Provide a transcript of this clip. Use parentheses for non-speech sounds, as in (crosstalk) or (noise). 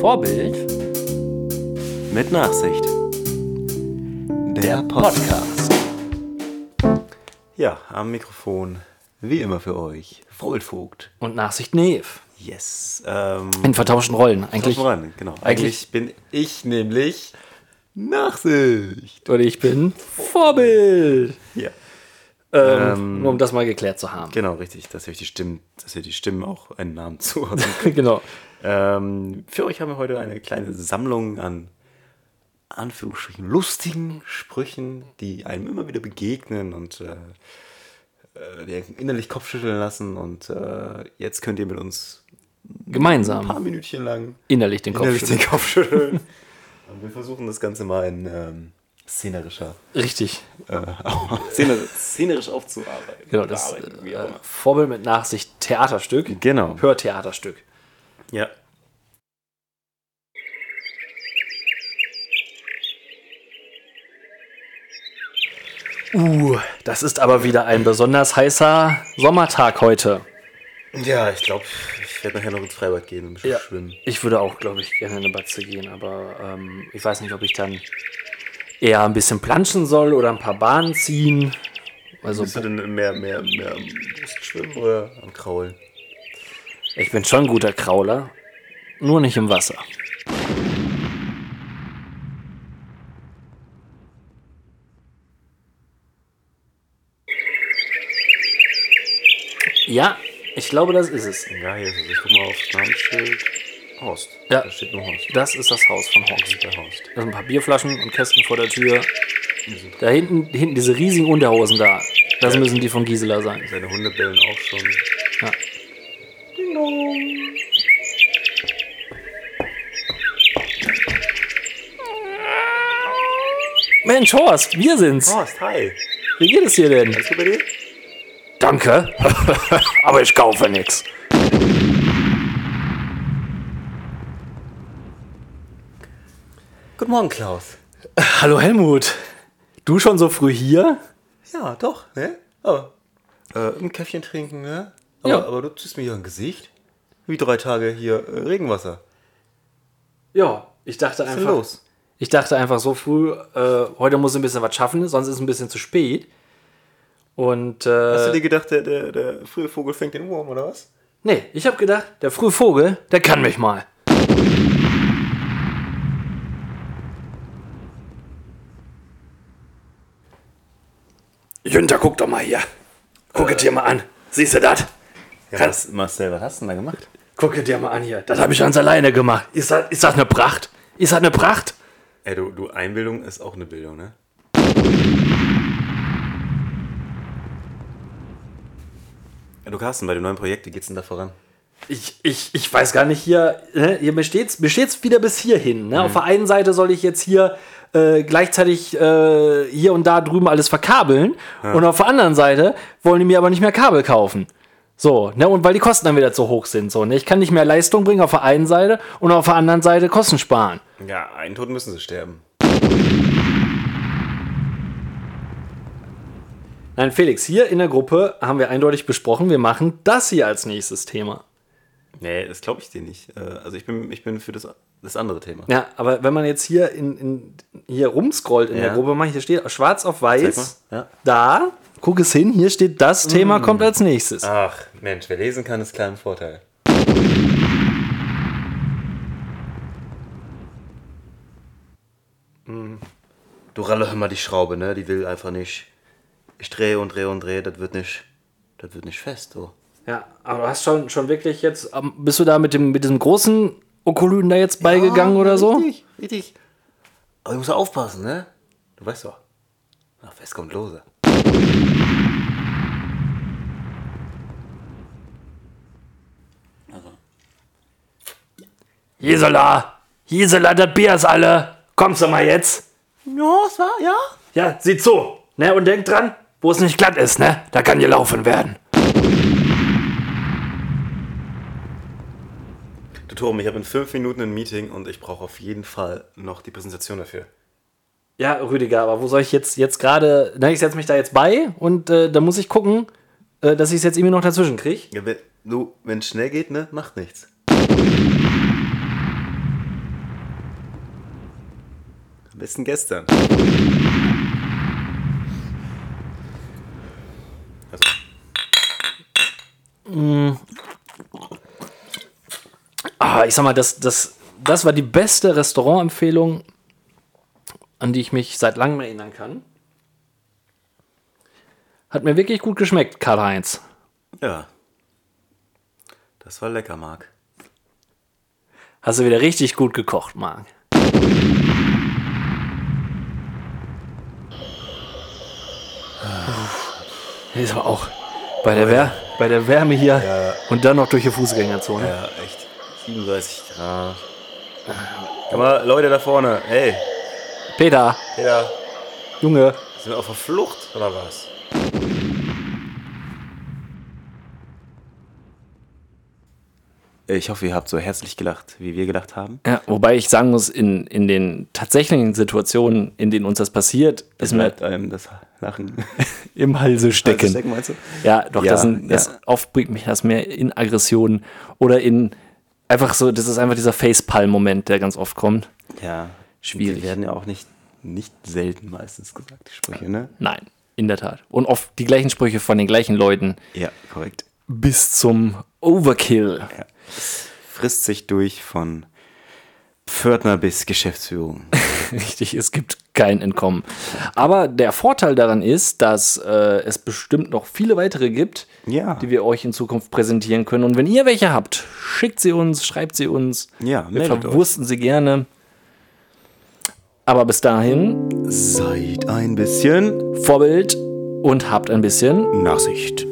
Vorbild Mit Nachsicht. Der Podcast. Ja, am Mikrofon, wie immer für euch, Vogelvogt. und Nachsicht Neve. Yes. Ähm, In vertauschten Rollen. Eigentlich. voran, genau. eigentlich- Eigentlich bin ich nämlich Nachsicht. Und ich bin Vorbild. Ja. Ähm, nur um das mal geklärt zu haben. Genau, richtig, dass wir die Stimmen, dass wir die Stimmen auch einen Namen zuordnen. (laughs) genau. ähm, für euch haben wir heute eine kleine Sammlung an Anführungsstrichen lustigen Sprüchen, die einem immer wieder begegnen und äh, äh, die innerlich Kopfschütteln lassen. Und äh, jetzt könnt ihr mit uns ein paar Gemeinsam. Minütchen lang Innerlich den Kopf. innerlich schütteln. den Kopf schütteln. (laughs) und wir versuchen das Ganze mal in ähm, szenerischer, Richtig. äh, (laughs) szener- szenerisch aufzuarbeiten. Genau, das äh. Vorbild mit Nachsicht Theaterstück. Genau. Hörtheaterstück. Ja. Uh, das ist aber wieder ein besonders heißer Sommertag heute. Ja, ich glaube, ich werde nachher noch ins Freibad gehen und Ja. schwimmen. Ich würde auch, glaube ich, gerne in eine Batze gehen, aber ähm, ich weiß nicht, ob ich dann eher ein bisschen planschen soll oder ein paar Bahnen ziehen. Also Bist du denn mehr, mehr, mehr am Brustschwimmen oder am Kraulen? ich bin schon ein guter Krauler, nur nicht im Wasser. Ja, ich glaube, das ist es. Ja, hier ist es. Ich guck mal aufs Namensschild. Horst. Ja. Da steht nur Horst. Das ist das Haus von Horst. Der Horst. Da sind ein paar Bierflaschen und Kästen vor der Tür. Da hinten, hinten diese riesigen Unterhosen da. Das Ja. müssen die von Gisela sein. Seine Hunde bellen auch schon. Ja. Mensch, Horst, wir sind's. Horst, hi. Wie geht es dir denn? Alles gut bei dir? Danke. (laughs) Aber ich kaufe nix. Guten Morgen, Klaus. Hallo Helmut. Du schon so früh hier? Ja, doch, ne? Aber, äh, ein Käffchen trinken, ne? Aber, Ja. aber du ziehst mir hier ein Gesicht. Wie drei Tage hier äh, Regenwasser. Ja, ich dachte Was ist einfach. los? Ich dachte einfach so früh, äh, heute muss ich ein bisschen was schaffen, sonst ist es ein bisschen zu spät. Und Hast du äh, dir gedacht, der, der, der frühe Vogel fängt den Wurm, oder was? nee, ich habe gedacht, der frühe Vogel, der kann mich mal. Jünter, guck doch mal hier. Guck es dir mal an. Siehst du das? Ja, was, Marcel, was hast du denn da gemacht? Guck es dir mal an hier. Das habe ich ganz alleine gemacht. Ist das, ist das eine Pracht? Ist das eine Pracht? Ey, du, du, Einbildung ist auch eine Bildung, ne? Ja, du Carsten, bei dem neuen Projekt, wie geht's denn da voran? Ich, ich, ich weiß gar nicht hier, ne, hier besteht's, besteht's wieder bis hierhin. Ne? Auf der einen Seite soll ich jetzt hier äh, gleichzeitig äh, hier und da drüben alles verkabeln und auf der anderen Seite wollen die mir aber nicht mehr Kabel kaufen. So, ne, und weil die Kosten dann wieder zu hoch sind. So, ne? Ich kann nicht mehr Leistung bringen auf der einen Seite und auf der anderen Seite Kosten sparen. Ja, einen Tod müssen sie sterben. Nein, Felix, hier in der Gruppe haben wir eindeutig besprochen, wir machen das hier als nächstes Thema. Nee, das glaube ich dir nicht. Äh, Also ich bin, ich bin für das, das andere Thema. Ja, aber wenn man jetzt hier in, in hier rumscrollt in der Ja. Gruppe, mal hier steht schwarz auf weiß. Ja. Da, guck es hin, hier steht das Thema Mm. kommt als nächstes. Ach, Mensch, wer lesen kann, ist klar im Vorteil. Du Ralle, hör mal die Schraube, ne? Die will einfach nicht. Ich drehe und drehe und drehe, das wird nicht. Das wird nicht fest, so. Ja, aber du hast schon, schon wirklich jetzt, ähm, bist du da mit, dem, mit diesem großen Okolyten da jetzt beigegangen oder so? Richtig, richtig. Aber du musst aufpassen, ne? Du weißt doch. Ach, fest kommt lose. Gisela, Gisela, das Bier ist alle. Kommst du mal jetzt? Ja, es war, ja. Ja, sieh zu. Ne, und denk dran, wo es nicht glatt ist, ne? Da kann gelaufen werden. Du Tom, ich habe in fünf Minuten ein Meeting und ich brauche auf jeden Fall noch die Präsentation dafür. Ja, Rüdiger, aber wo soll ich jetzt, jetzt gerade. Nein, ich setze mich da jetzt bei und äh, da muss ich gucken, äh, dass ich es jetzt irgendwie noch dazwischen kriege. Ja, wenn du, es schnell geht, ne, macht nichts. Am besten gestern. Ah, ich sag mal, das, das, das war die beste Restaurantempfehlung, an die ich mich seit langem erinnern kann. Hat mir wirklich gut geschmeckt, Karl-Heinz. Ja. Das war lecker, Marc. Hast du wieder richtig gut gekocht, Marc. Ist aber auch bei der, Wär bei der Wärme hier und dann noch durch die Fußgängerzone. Ja, echt. 37 Grad. Aber Leute da vorne, hey, Peter, Peter, Junge, sind wir auf der Flucht oder was? Ich hoffe, ihr habt so herzlich gelacht, wie wir gelacht haben. Ja, wobei ich sagen muss, in, in den tatsächlichen Situationen, in denen uns das passiert, Es ist mir bleibt einem das Lachen (laughs) im Halse stecken. stecken, meinst du? Ja, doch, Ja, das, sind, das ja. oft bringt mich das mehr in Aggressionen oder in einfach so, das ist einfach dieser Facepalm-Moment, der ganz oft kommt. Ja. Schwierig. Die werden ja auch nicht, nicht selten meistens gesagt, die Sprüche, ne? Nein, in der Tat. Und oft die gleichen Sprüche von den gleichen Leuten Ja, korrekt. bis zum Overkill. Ja. Es frisst sich durch von Pförtner bis Geschäftsführung. (laughs) Richtig, es gibt kein Entkommen. Aber der Vorteil daran ist, dass äh, es bestimmt noch viele weitere gibt, Ja. die wir euch in Zukunft präsentieren können. Und wenn ihr welche habt, schickt sie uns, schreibt sie uns. Ja, wir verwursten sie gerne. Aber bis dahin, Seid ein bisschen Vorbild und habt ein bisschen Nachsicht.